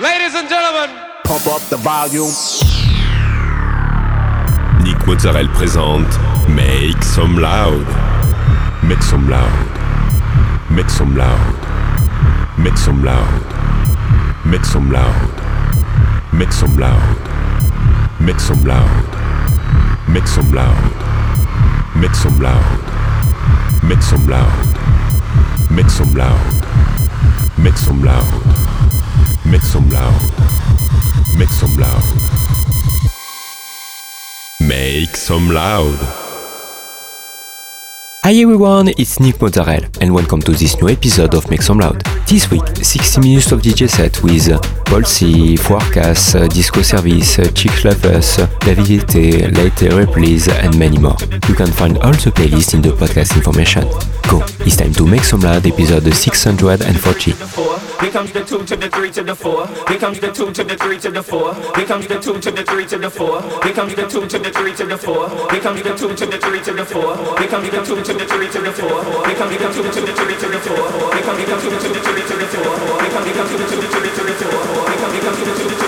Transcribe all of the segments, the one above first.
Ladies and gentlemen, pump up the volume. Nick Mozzarella présente Make Some Loud. Make Some Loud. Make Some Loud. Make Some Loud. Make Some Loud. Make Some Loud. Make Some Loud. Make Some Loud. Make Some Loud. Make Some Loud. Make Some Loud. Make Some Loud. Make some loud. Make some loud. Make some loud. Hi everyone, it's Nick Mozzarella and welcome to this new episode of Make Some Loud. This week, 60 minutes of DJ set with Paul C, Disco Service, Chick Lovers, David Yete, Later Replies and many more. You can find all the playlist in the podcast information. Go, it's time to Make Some Loud episode 640. Here comes the two to the three to the four. Here comes the two to the three to the four. Here comes the two to the three to the four. Here comes the two to the three to the four. Here comes the two to the three to the four. Here comes the two to the three to the four. Here comes the two to the three to the four. Here comes the two to the three to the four. Here comes the two to the three to the four. Here comes the two to the three to the four.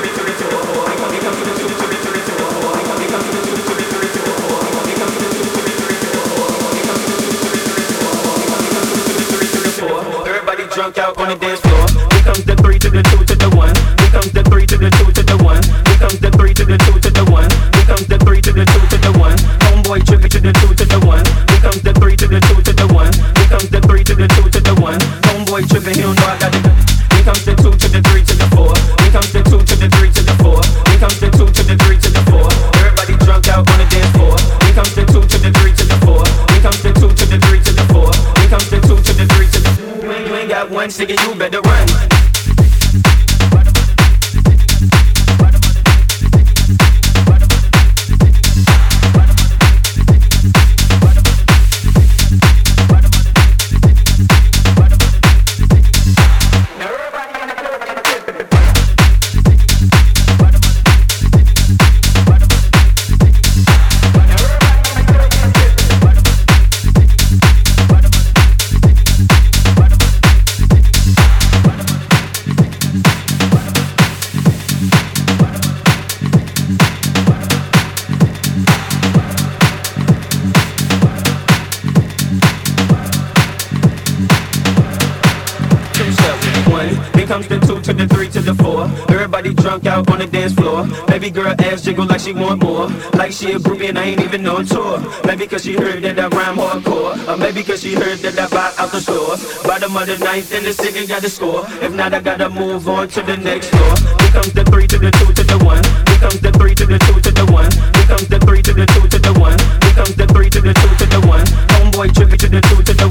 Drunk out on the dance floor. Here comes the three to the two to the one. Here comes the three to the two to the one. Here comes the three to the two to the one. Here comes the three to the two to the one. Homeboy tripping to the two to the one. Here comes the three to the two to the one. Here comes the three to the two to the one. Homeboy tripping, he don't know I got it. One ticket, you better run. She a groupie and I ain't even on tour. Maybe cause she heard that I rhyme hardcore. Or maybe cause she heard that I buy out the store. Bottom of the ninth and the city got to score. If not, I gotta move on to the next floor. Here comes the three to the two to the one. Here comes the three to the two to the one. Here comes the three to the two to the one. Here comes the three to the two to the one. Homeboy trippy to the two to the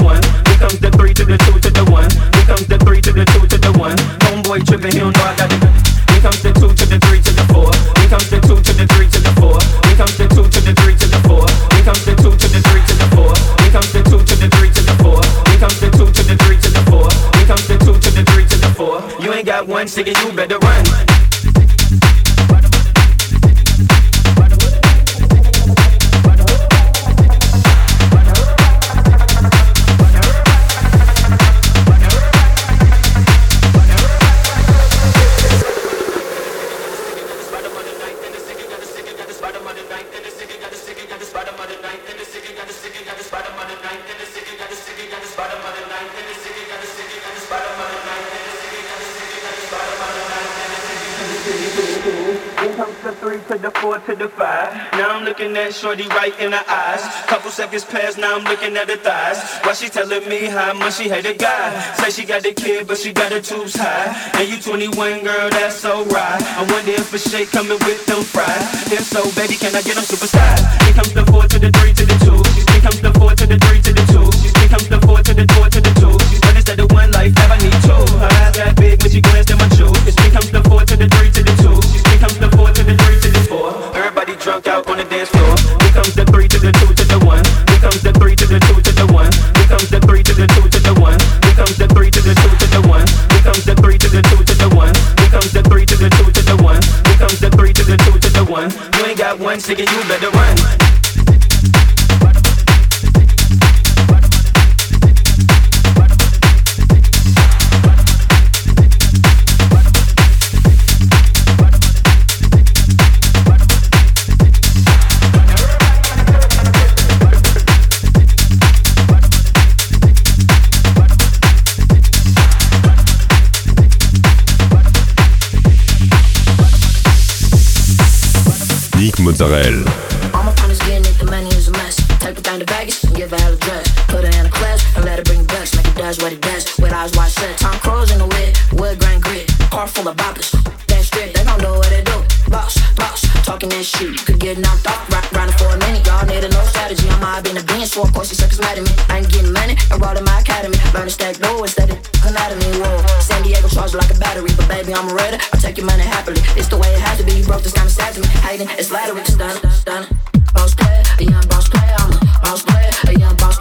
to the five. Now I'm looking at Shorty right in the eyes. Couple seconds pass, now I'm looking at her thighs. Why she telling me how much she hate a guy. Say she got the kid, but she got her tubes high. And you 21, girl, that's so right. I wonder if a shake coming with them fries. If so, baby, can I get them super size? Here comes the four to the three to the two. Here comes the four to the three to the well playing, so of course these suckers mad at me. I ain't getting money, I'm rolling my academy. Burn a stack door instead of anatomy. Whoa, San Diego charged like a battery, but baby, I'm a redder. i take your money happily. It's the way it has to be. You broke this kind of sad to me. Hating, it's flattery. Stun, stun, boss player, a young boss player. I'm a boss player, a young boss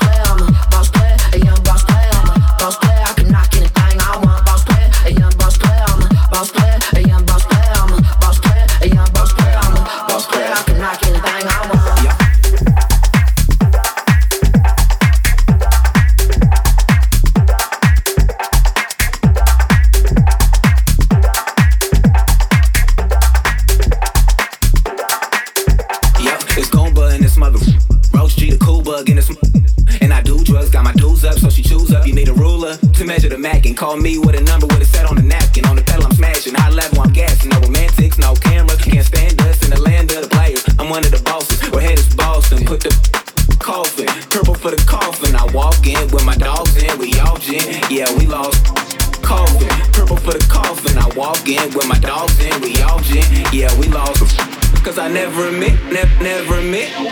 never met.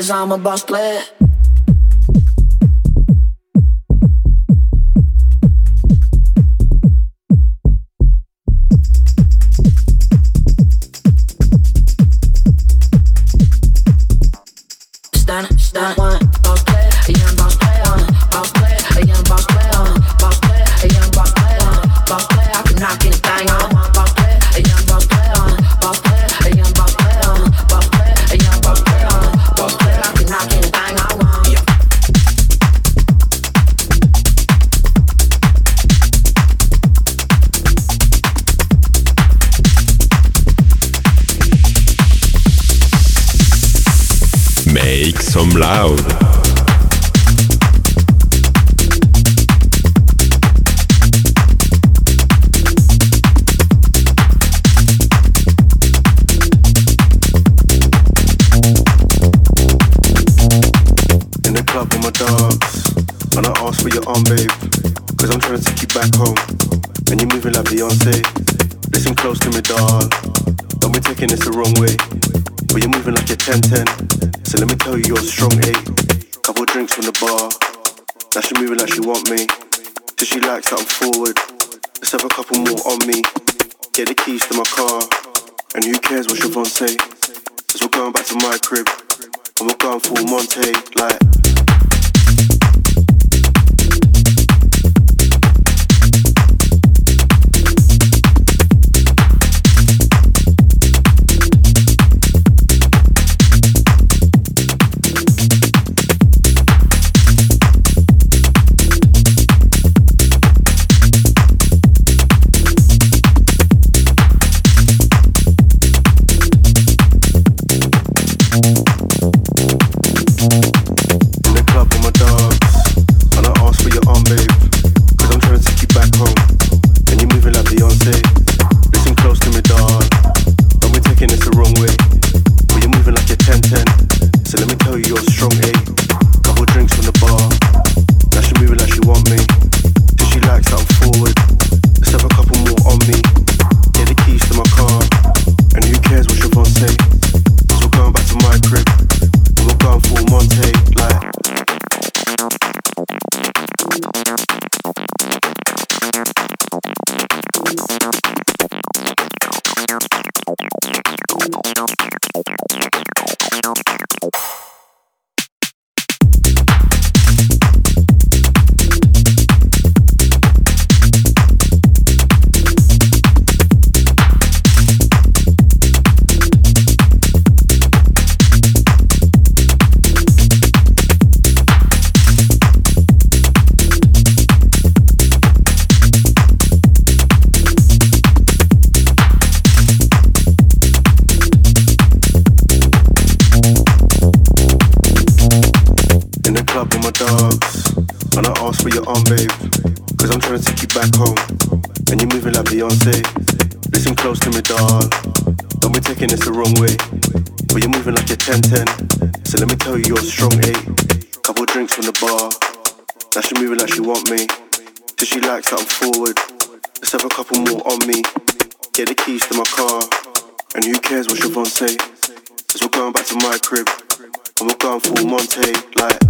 cause I'm a boss player. keys to my car. And who cares what Siobhan say? Cause we're going back to my crib. And we're going full Monty, like.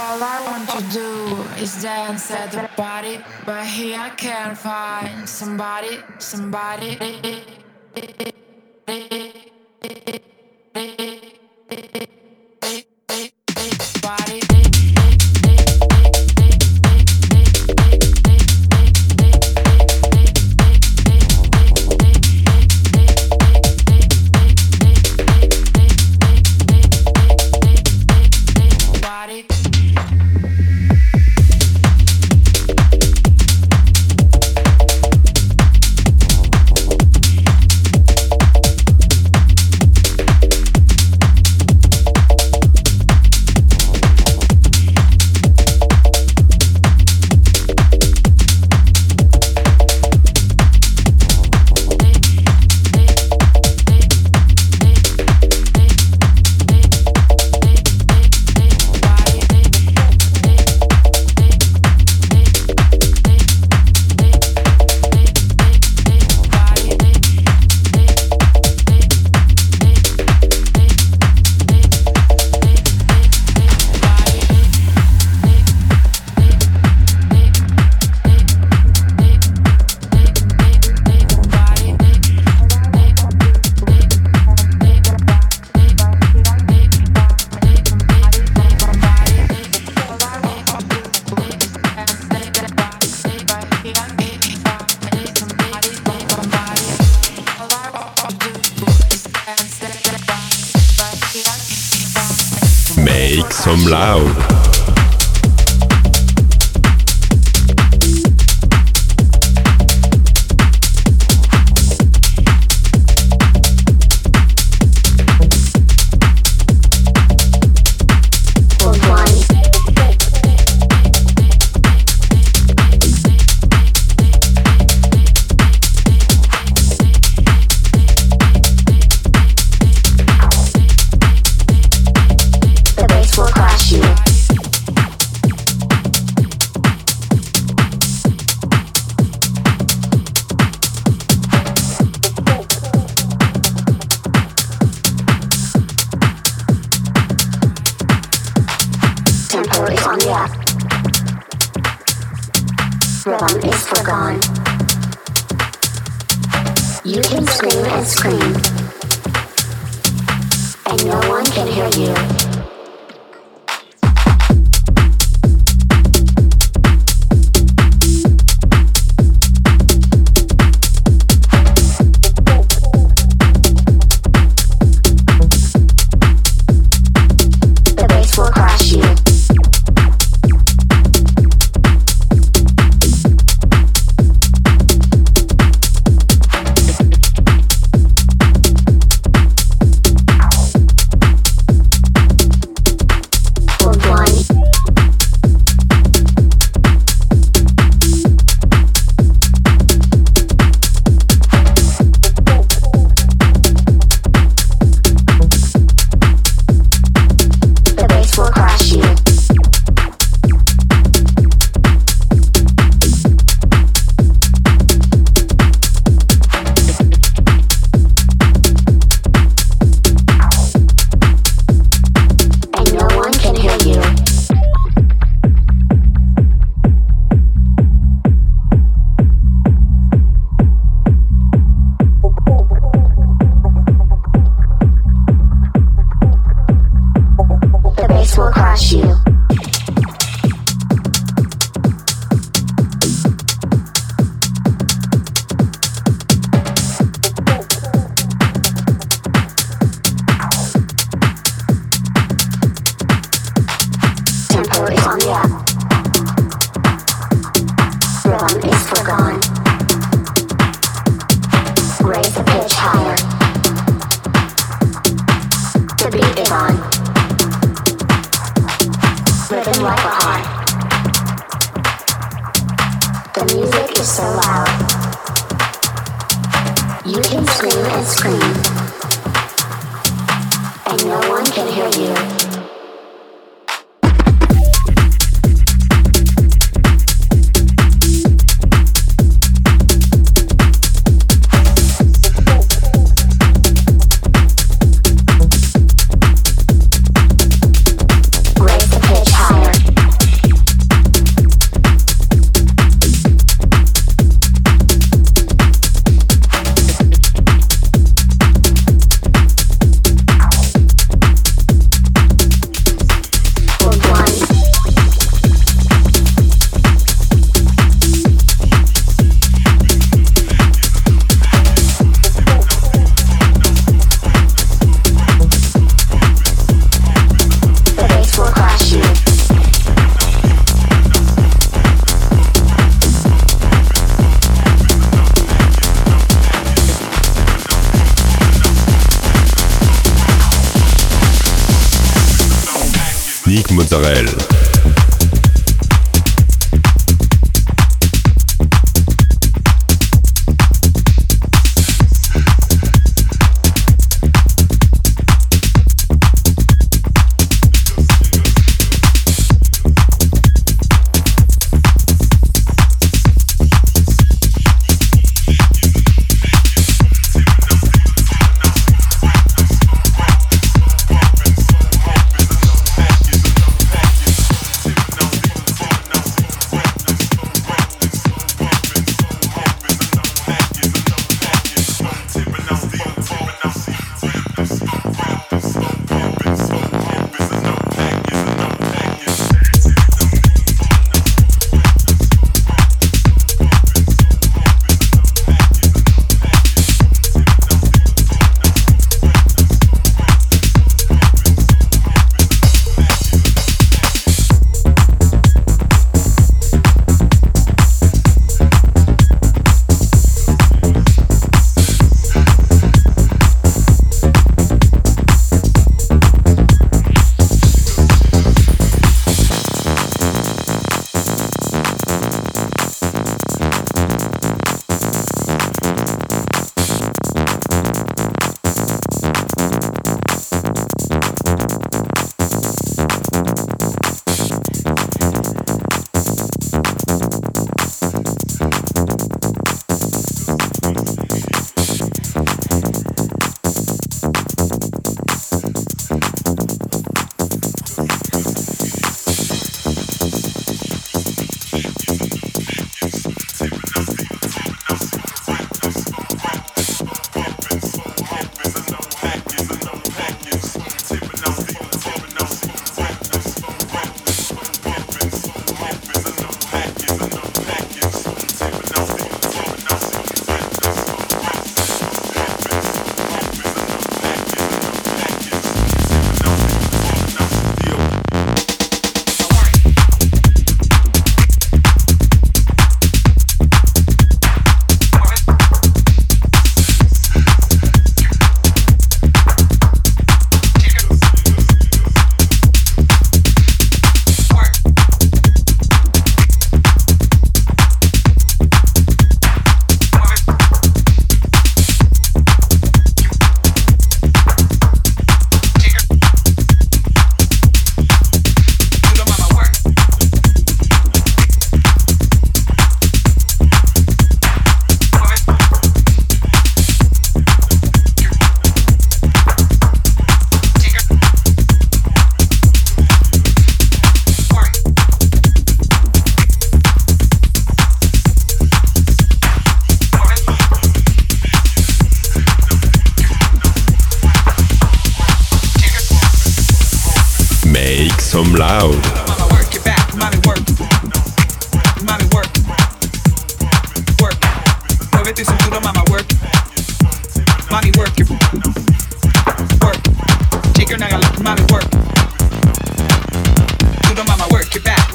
All I want to do is dance at the party, but here I can't find somebody, somebody.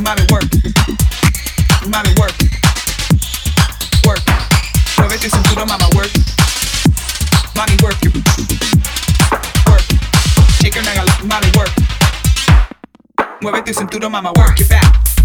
mami, work. Mami, work. Work. Muévete cintura, mama, work. Mami, work. Work. Shake your mami, work. Muévete cintura, mama, work it back.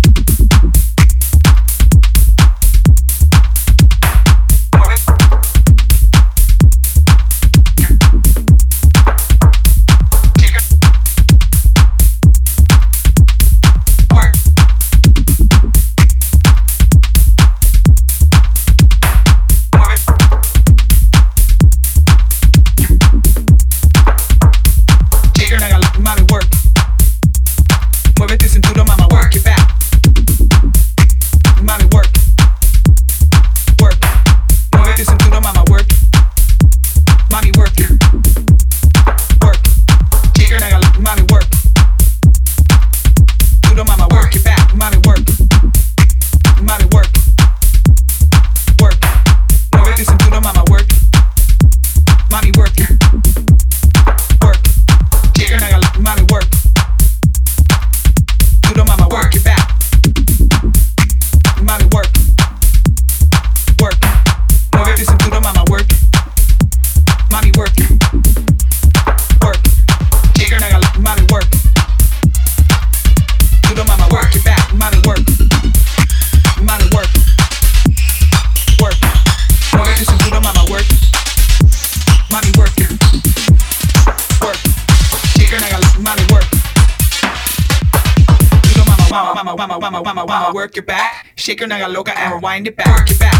Shake your naga loca and rewind it back. It back.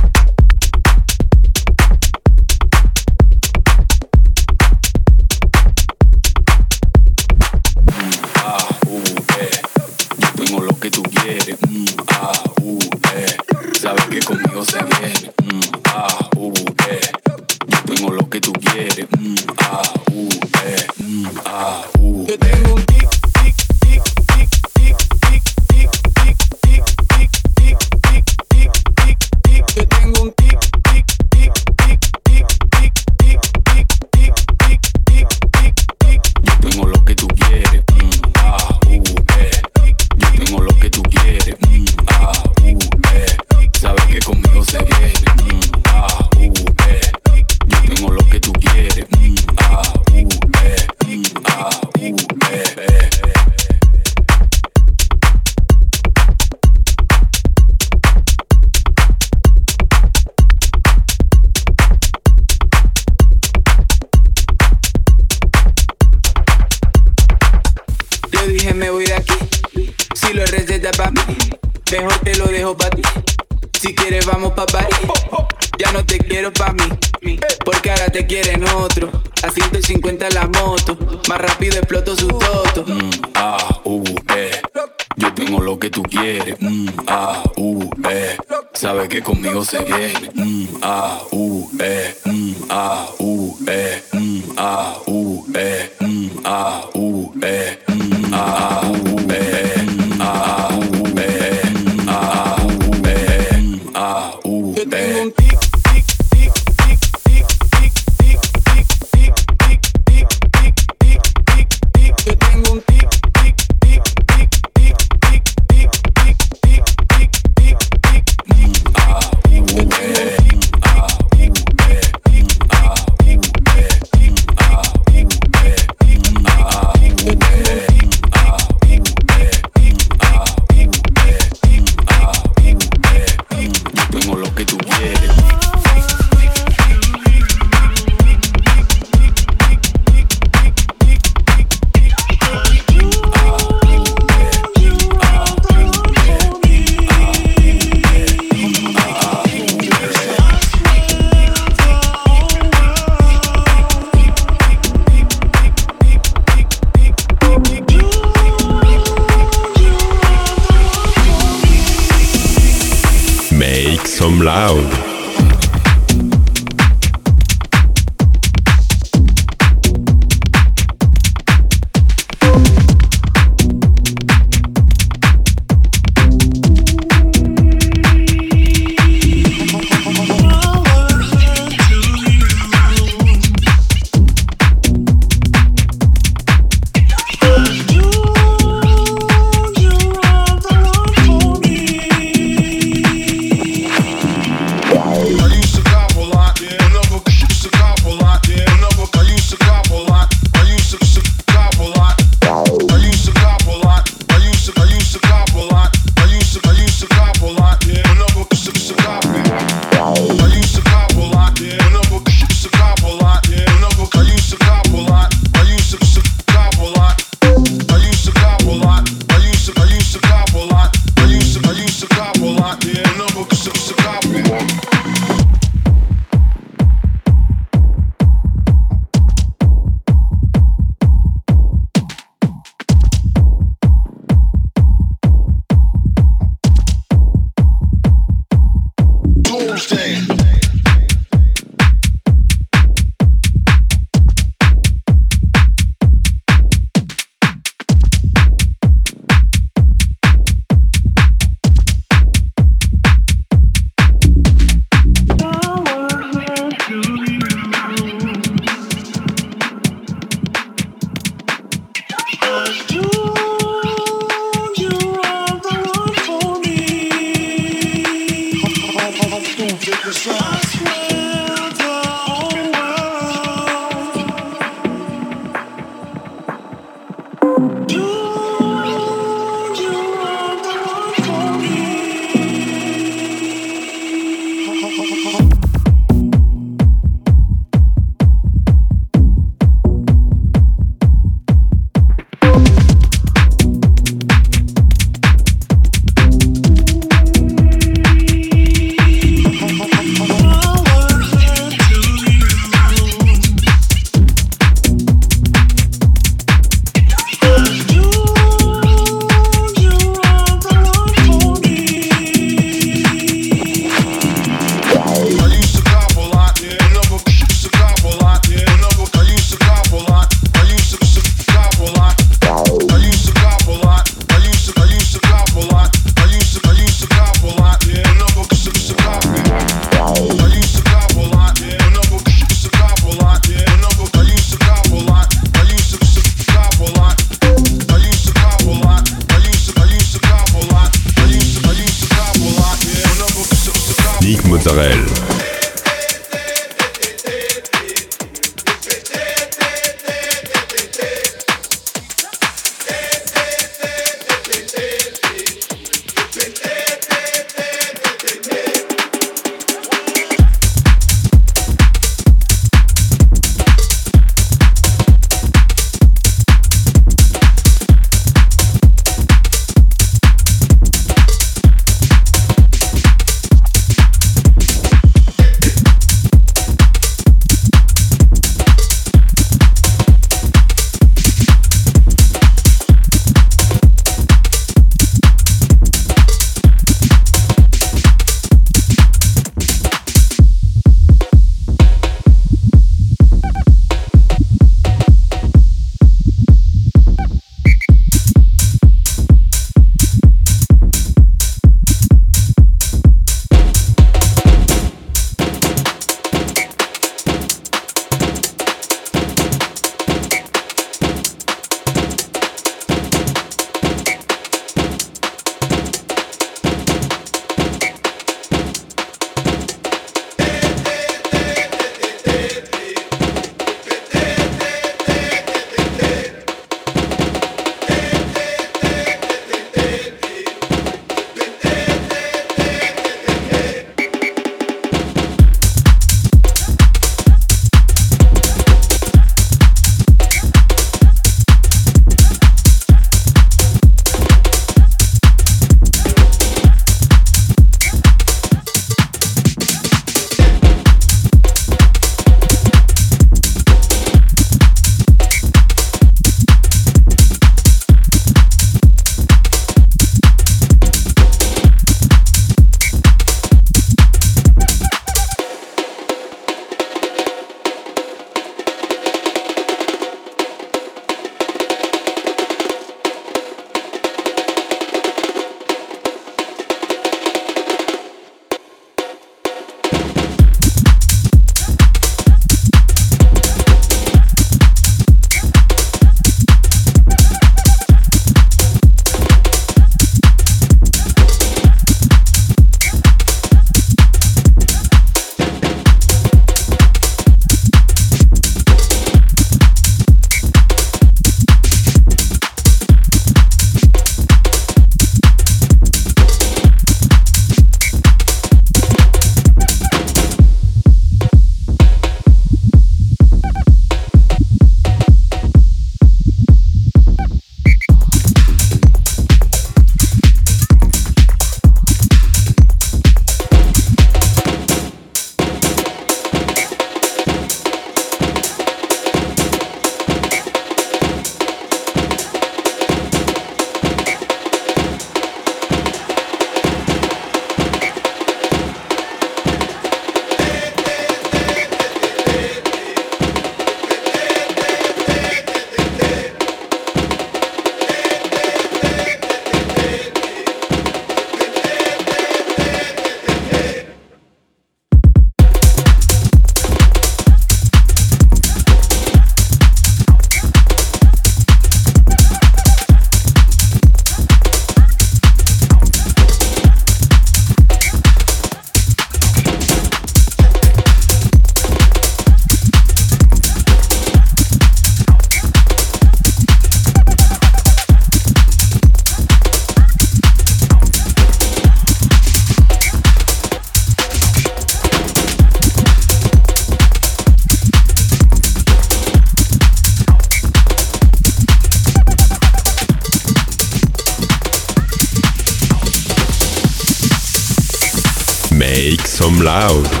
Loud.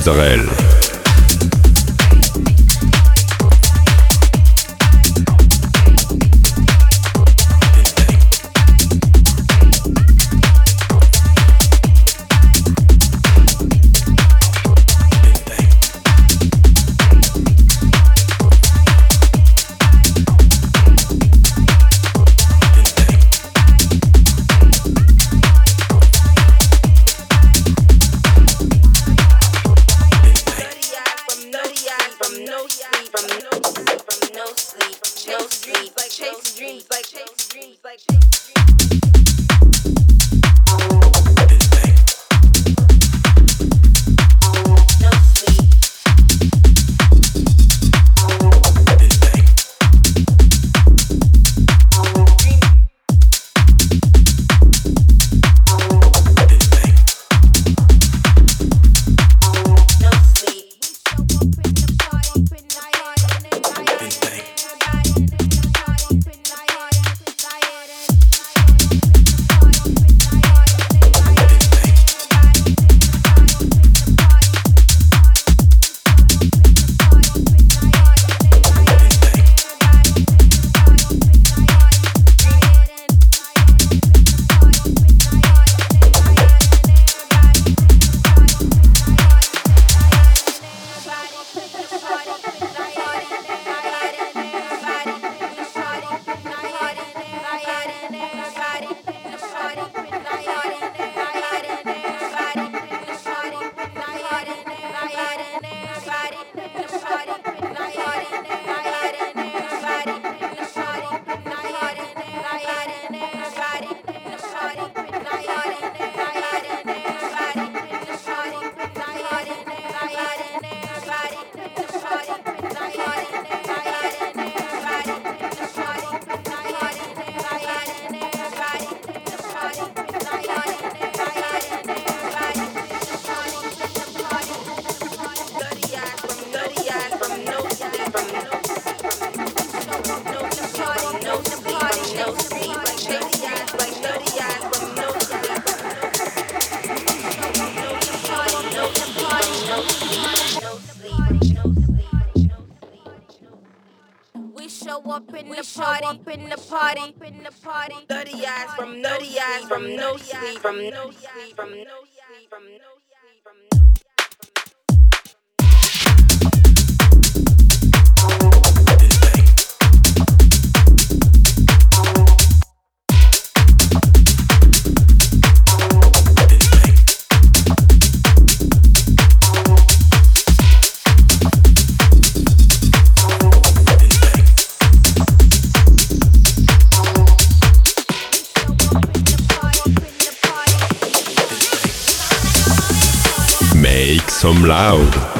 Mozzarella. From no sleep, from no loud.